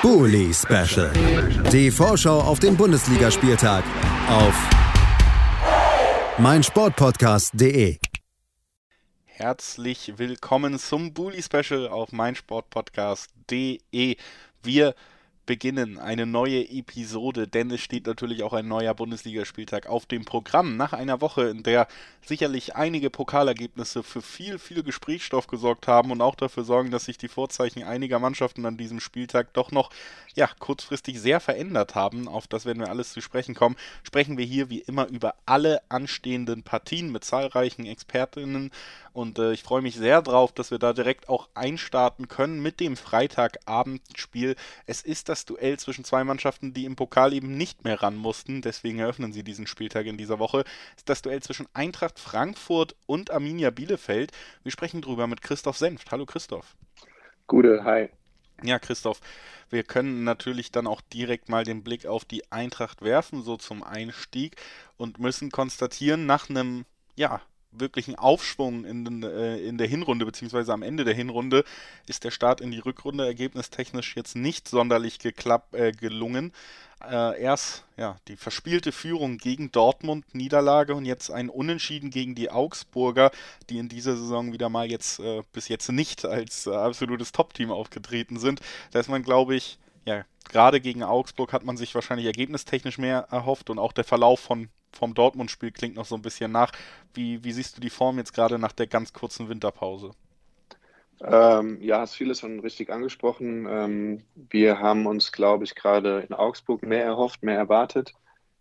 Bully Special. Die Vorschau auf den Bundesligaspieltag auf meinsportpodcast.de. Herzlich willkommen zum Bully Special auf meinsportpodcast.de. Wir beginnen eine neue Episode, denn es steht natürlich auch ein neuer Bundesligaspieltag auf dem Programm. Nach einer Woche, in der sicherlich einige Pokalergebnisse für viel, viel Gesprächsstoff gesorgt haben und auch dafür sorgen, dass sich die Vorzeichen einiger Mannschaften an diesem Spieltag doch noch ja, kurzfristig sehr verändert haben. Auf das werden wir alles zu sprechen kommen. Sprechen wir hier wie immer über alle anstehenden Partien mit zahlreichen Expertinnen und äh, ich freue mich sehr drauf, dass wir da direkt auch einstarten können mit dem Freitagabendspiel. Es ist das Duell zwischen zwei Mannschaften, die im Pokal eben nicht mehr ran mussten. Deswegen eröffnen sie diesen Spieltag in dieser Woche. Ist das Duell zwischen Eintracht Frankfurt und Arminia Bielefeld. Wir sprechen drüber mit Christoph Senft. Hallo Christoph. Gute, hi. Ja, Christoph, wir können natürlich dann auch direkt mal den Blick auf die Eintracht werfen, so zum Einstieg, und müssen konstatieren, nach einem, ja, wirklichen Aufschwung in, äh, in der Hinrunde, beziehungsweise am Ende der Hinrunde, ist der Start in die Rückrunde ergebnistechnisch jetzt nicht sonderlich geklapp, äh, gelungen. Äh, erst ja, die verspielte Führung gegen Dortmund, Niederlage und jetzt ein Unentschieden gegen die Augsburger, die in dieser Saison wieder mal jetzt äh, bis jetzt nicht als äh, absolutes Top-Team aufgetreten sind. Da ist man, glaube ich, ja, gerade gegen Augsburg hat man sich wahrscheinlich ergebnistechnisch mehr erhofft und auch der Verlauf von vom Dortmund-Spiel klingt noch so ein bisschen nach. Wie, wie siehst du die Form jetzt gerade nach der ganz kurzen Winterpause? Ähm, ja, hast vieles schon richtig angesprochen. Ähm, wir haben uns, glaube ich, gerade in Augsburg mehr erhofft, mehr erwartet.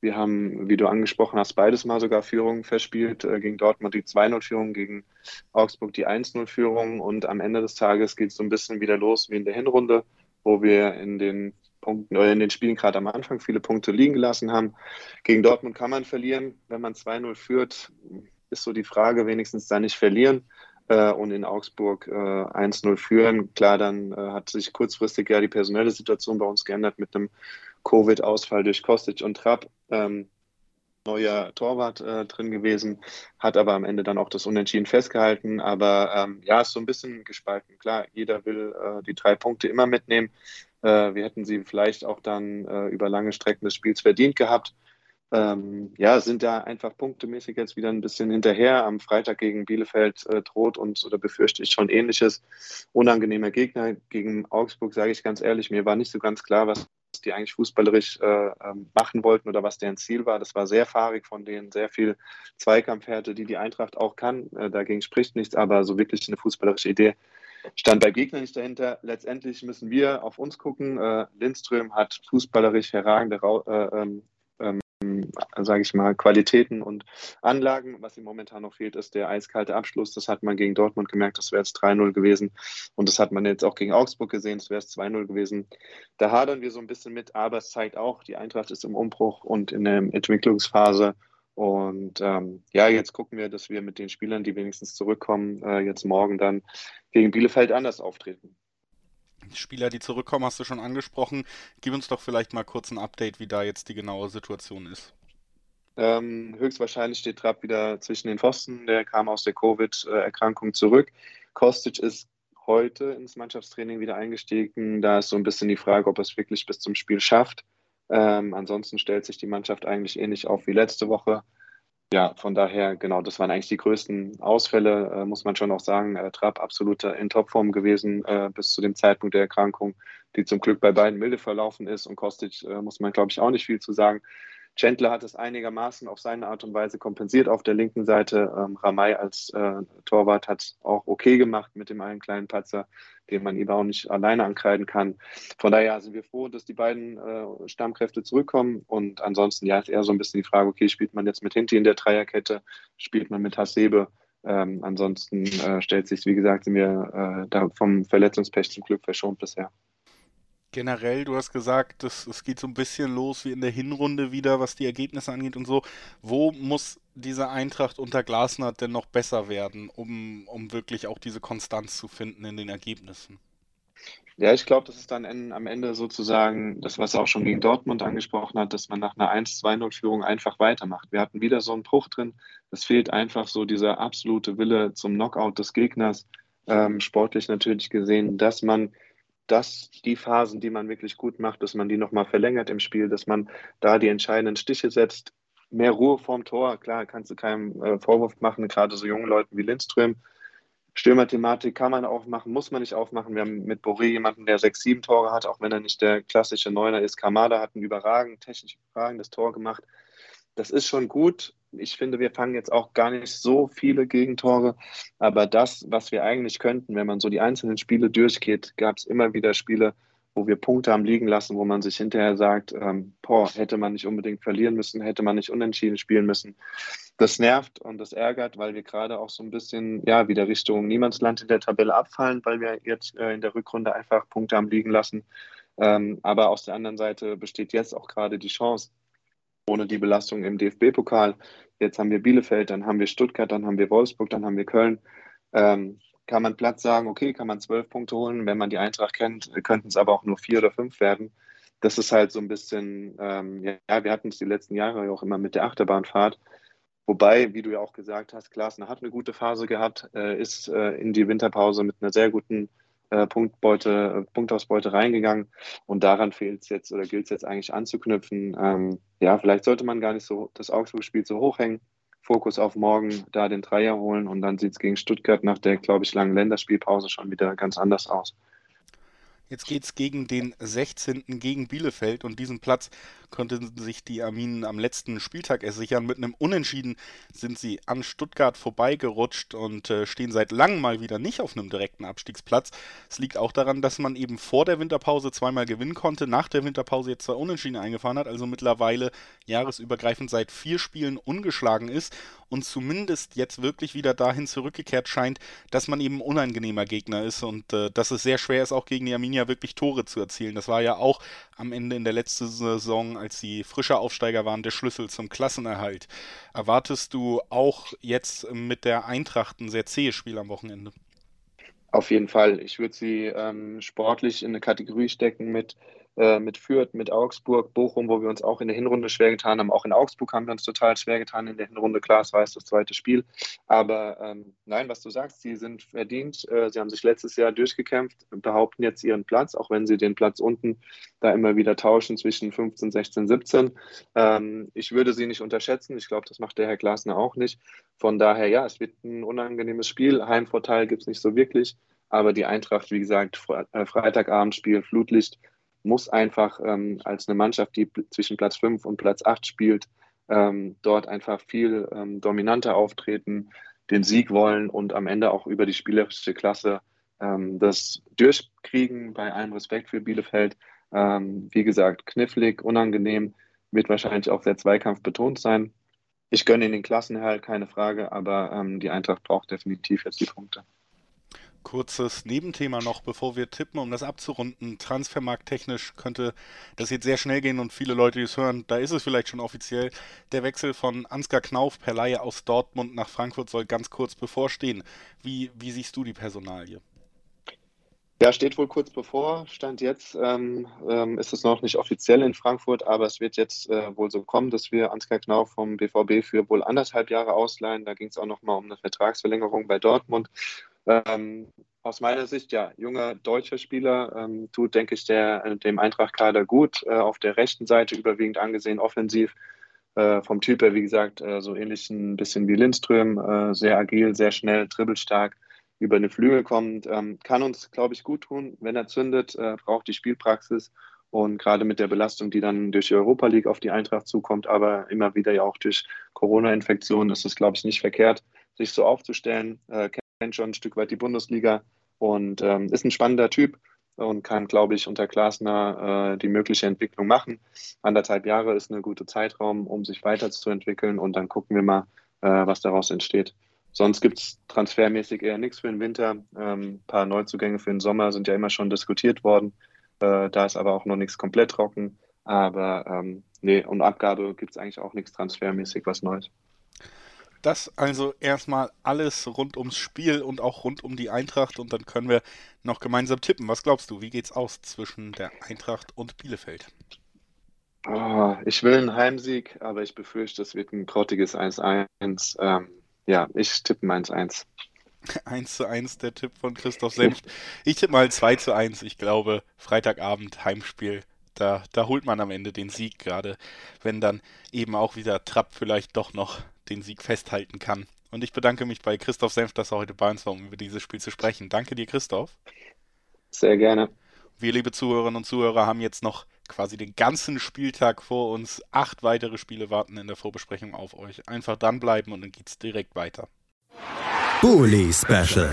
Wir haben, wie du angesprochen hast, beides mal sogar Führungen verspielt. Äh, gegen Dortmund die 2-0-Führung, gegen Augsburg die 1-0-Führung. Und am Ende des Tages geht es so ein bisschen wieder los wie in der Hinrunde, wo wir in den Punkten oder in den Spielen gerade am Anfang viele Punkte liegen gelassen haben. Gegen Dortmund kann man verlieren. Wenn man 2-0 führt, ist so die Frage, wenigstens da nicht verlieren äh, und in Augsburg äh, 1-0 führen. Klar, dann äh, hat sich kurzfristig ja die personelle Situation bei uns geändert mit einem Covid-Ausfall durch Kostic und Trapp. Ähm, neuer Torwart äh, drin gewesen, hat aber am Ende dann auch das Unentschieden festgehalten. Aber ähm, ja, ist so ein bisschen gespalten. Klar, jeder will äh, die drei Punkte immer mitnehmen. Äh, wir hätten sie vielleicht auch dann äh, über lange Strecken des Spiels verdient gehabt. Ähm, ja, sind da einfach punktemäßig jetzt wieder ein bisschen hinterher. Am Freitag gegen Bielefeld äh, droht uns oder befürchte ich schon ähnliches. Unangenehmer Gegner gegen Augsburg, sage ich ganz ehrlich. Mir war nicht so ganz klar, was die eigentlich fußballerisch äh, ähm, machen wollten oder was deren Ziel war. Das war sehr fahrig von denen, sehr viel Zweikampfhärte, die die Eintracht auch kann. Äh, dagegen spricht nichts, aber so wirklich eine fußballerische Idee stand beim Gegner nicht dahinter. Letztendlich müssen wir auf uns gucken. Äh, Lindström hat fußballerisch herragende äh, ähm, ähm, sage ich mal, Qualitäten und Anlagen. Was ihm momentan noch fehlt, ist der eiskalte Abschluss. Das hat man gegen Dortmund gemerkt, das wäre jetzt 3-0 gewesen. Und das hat man jetzt auch gegen Augsburg gesehen, das wäre es 2-0 gewesen. Da hadern wir so ein bisschen mit, aber es zeigt auch, die Eintracht ist im Umbruch und in der Entwicklungsphase. Und ähm, ja, jetzt gucken wir, dass wir mit den Spielern, die wenigstens zurückkommen, äh, jetzt morgen dann gegen Bielefeld anders auftreten. Spieler, die zurückkommen, hast du schon angesprochen. Gib uns doch vielleicht mal kurz ein Update, wie da jetzt die genaue Situation ist. Ähm, höchstwahrscheinlich steht Trapp wieder zwischen den Pfosten. Der kam aus der Covid-Erkrankung zurück. Kostic ist heute ins Mannschaftstraining wieder eingestiegen. Da ist so ein bisschen die Frage, ob er es wirklich bis zum Spiel schafft. Ähm, ansonsten stellt sich die Mannschaft eigentlich ähnlich auf wie letzte Woche. Ja, von daher, genau, das waren eigentlich die größten Ausfälle, äh, muss man schon auch sagen. Äh, Trapp absolut in Topform gewesen äh, bis zu dem Zeitpunkt der Erkrankung, die zum Glück bei beiden milde verlaufen ist. Und Kostic äh, muss man, glaube ich, auch nicht viel zu sagen. Chandler hat es einigermaßen auf seine Art und Weise kompensiert auf der linken Seite. Ähm, Ramay als äh, Torwart hat auch okay gemacht mit dem einen kleinen Patzer, den man ihm auch nicht alleine ankreiden kann. Von daher sind wir froh, dass die beiden äh, Stammkräfte zurückkommen. Und ansonsten ja, ist eher so ein bisschen die Frage, okay, spielt man jetzt mit Hinti in der Dreierkette, spielt man mit Hasebe? Ähm, ansonsten äh, stellt sich, wie gesagt, sind wir äh, da vom Verletzungspech zum Glück verschont bisher generell, du hast gesagt, es, es geht so ein bisschen los wie in der Hinrunde wieder, was die Ergebnisse angeht und so. Wo muss diese Eintracht unter Glasner denn noch besser werden, um, um wirklich auch diese Konstanz zu finden in den Ergebnissen? Ja, ich glaube, das ist dann am Ende sozusagen das, was er auch schon gegen Dortmund angesprochen hat, dass man nach einer 1-2-0-Führung einfach weitermacht. Wir hatten wieder so einen Bruch drin. Es fehlt einfach so dieser absolute Wille zum Knockout des Gegners, ähm, sportlich natürlich gesehen, dass man dass die Phasen, die man wirklich gut macht, dass man die nochmal verlängert im Spiel, dass man da die entscheidenden Stiche setzt. Mehr Ruhe vorm Tor, klar, kannst du keinem äh, Vorwurf machen, gerade so jungen Leuten wie Lindström. Stürmerthematik kann man aufmachen, muss man nicht aufmachen. Wir haben mit Boré jemanden, der sechs, sieben Tore hat, auch wenn er nicht der klassische Neuner ist. Kamada hat ein überragend, technisch überragendes Tor gemacht. Das ist schon gut ich finde, wir fangen jetzt auch gar nicht so viele Gegentore, aber das, was wir eigentlich könnten, wenn man so die einzelnen Spiele durchgeht, gab es immer wieder Spiele, wo wir Punkte haben liegen lassen, wo man sich hinterher sagt, ähm, boah, hätte man nicht unbedingt verlieren müssen, hätte man nicht unentschieden spielen müssen. Das nervt und das ärgert, weil wir gerade auch so ein bisschen, ja, wieder Richtung Niemandsland in der Tabelle abfallen, weil wir jetzt äh, in der Rückrunde einfach Punkte haben liegen lassen. Ähm, aber aus der anderen Seite besteht jetzt auch gerade die Chance, ohne die Belastung im DFB-Pokal. Jetzt haben wir Bielefeld, dann haben wir Stuttgart, dann haben wir Wolfsburg, dann haben wir Köln. Ähm, kann man Platz sagen, okay, kann man zwölf Punkte holen. Wenn man die Eintracht kennt, könnten es aber auch nur vier oder fünf werden. Das ist halt so ein bisschen, ähm, ja, wir hatten es die letzten Jahre auch immer mit der Achterbahnfahrt. Wobei, wie du ja auch gesagt hast, Klaasner hat eine gute Phase gehabt, äh, ist äh, in die Winterpause mit einer sehr guten äh, Punktbeute, äh, Punktausbeute reingegangen. Und daran fehlt es jetzt oder gilt es jetzt eigentlich anzuknüpfen. Ähm, ja, vielleicht sollte man gar nicht so das Augsburg-Spiel so hochhängen. Fokus auf morgen, da den Dreier holen und dann sieht es gegen Stuttgart nach der, glaube ich, langen Länderspielpause schon wieder ganz anders aus. Jetzt geht es gegen den 16. gegen Bielefeld und diesen Platz konnten sich die Arminen am letzten Spieltag ersichern. Mit einem Unentschieden sind sie an Stuttgart vorbeigerutscht und äh, stehen seit langem mal wieder nicht auf einem direkten Abstiegsplatz. Es liegt auch daran, dass man eben vor der Winterpause zweimal gewinnen konnte, nach der Winterpause jetzt zwei Unentschieden eingefahren hat, also mittlerweile jahresübergreifend seit vier Spielen ungeschlagen ist und zumindest jetzt wirklich wieder dahin zurückgekehrt scheint, dass man eben unangenehmer Gegner ist und äh, dass es sehr schwer ist, auch gegen die Arminia wirklich Tore zu erzielen. Das war ja auch am Ende in der letzten Saison, als sie frischer Aufsteiger waren, der Schlüssel zum Klassenerhalt. Erwartest du auch jetzt mit der Eintracht ein sehr zähes Spiel am Wochenende? Auf jeden Fall. Ich würde sie ähm, sportlich in eine Kategorie stecken mit mit Fürth, mit Augsburg, Bochum, wo wir uns auch in der Hinrunde schwer getan haben. Auch in Augsburg haben wir uns total schwer getan in der Hinrunde. Klar, es war jetzt das zweite Spiel. Aber ähm, nein, was du sagst, sie sind verdient. Äh, sie haben sich letztes Jahr durchgekämpft, behaupten jetzt ihren Platz, auch wenn sie den Platz unten da immer wieder tauschen zwischen 15, 16, 17. Ähm, ich würde sie nicht unterschätzen. Ich glaube, das macht der Herr Glasner auch nicht. Von daher, ja, es wird ein unangenehmes Spiel. Heimvorteil gibt es nicht so wirklich. Aber die Eintracht, wie gesagt, äh, Freitagabendspiel, Flutlicht, muss einfach ähm, als eine Mannschaft, die zwischen Platz 5 und Platz 8 spielt, ähm, dort einfach viel ähm, dominanter auftreten, den Sieg wollen und am Ende auch über die spielerische Klasse ähm, das durchkriegen, bei allem Respekt für Bielefeld. Ähm, wie gesagt, knifflig, unangenehm, wird wahrscheinlich auch sehr zweikampfbetont sein. Ich gönne ihnen den Klassenerhalt, keine Frage, aber ähm, die Eintracht braucht definitiv jetzt die Punkte. Kurzes Nebenthema noch, bevor wir tippen, um das abzurunden. Transfermarkttechnisch könnte das jetzt sehr schnell gehen und viele Leute, die es hören, da ist es vielleicht schon offiziell. Der Wechsel von Ansgar Knauf per Laie aus Dortmund nach Frankfurt soll ganz kurz bevorstehen. Wie, wie siehst du die Personalie? Ja, steht wohl kurz bevor. Stand jetzt ähm, ähm, ist es noch nicht offiziell in Frankfurt, aber es wird jetzt äh, wohl so kommen, dass wir Ansgar Knauf vom BVB für wohl anderthalb Jahre ausleihen. Da ging es auch nochmal um eine Vertragsverlängerung bei Dortmund. Ähm, aus meiner Sicht, ja, junger deutscher Spieler, ähm, tut, denke ich, der, dem Eintracht-Kader gut. Äh, auf der rechten Seite überwiegend angesehen, offensiv. Äh, vom Typ her, wie gesagt, äh, so ähnlich ein bisschen wie Lindström, äh, sehr agil, sehr schnell, dribbelstark, über eine Flügel kommt. Ähm, kann uns, glaube ich, gut tun, wenn er zündet, äh, braucht die Spielpraxis. Und gerade mit der Belastung, die dann durch die Europa League auf die Eintracht zukommt, aber immer wieder ja auch durch Corona-Infektionen, ist es, glaube ich, nicht verkehrt, sich so aufzustellen. Äh, schon ein Stück weit die Bundesliga und ähm, ist ein spannender Typ und kann, glaube ich, unter Glasner äh, die mögliche Entwicklung machen. Anderthalb Jahre ist ein guter Zeitraum, um sich weiterzuentwickeln und dann gucken wir mal, äh, was daraus entsteht. Sonst gibt es transfermäßig eher nichts für den Winter. Ein ähm, paar Neuzugänge für den Sommer sind ja immer schon diskutiert worden. Äh, da ist aber auch noch nichts komplett trocken. Aber ähm, nee, und Abgabe gibt es eigentlich auch nichts transfermäßig was Neues. Das also erstmal alles rund ums Spiel und auch rund um die Eintracht und dann können wir noch gemeinsam tippen. Was glaubst du, wie geht's aus zwischen der Eintracht und Bielefeld? Oh, ich will einen Heimsieg, aber ich befürchte, es wird ein grottiges 1-1. Ähm, ja, ich tippe 1-1. 1 zu 1 der Tipp von Christoph Senft. Ich tippe mal 2 zu 1. Ich glaube, Freitagabend Heimspiel. Da, da holt man am Ende den Sieg, gerade wenn dann eben auch wieder Trapp vielleicht doch noch den Sieg festhalten kann. Und ich bedanke mich bei Christoph Senft, dass er heute bei uns war, um über dieses Spiel zu sprechen. Danke dir, Christoph. Sehr gerne. Wir, liebe Zuhörerinnen und Zuhörer, haben jetzt noch quasi den ganzen Spieltag vor uns. Acht weitere Spiele warten in der Vorbesprechung auf euch. Einfach dranbleiben und dann geht's direkt weiter. Bully Special.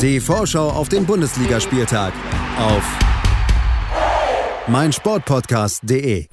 Die Vorschau auf den Bundesligaspieltag auf meinsportpodcast.de.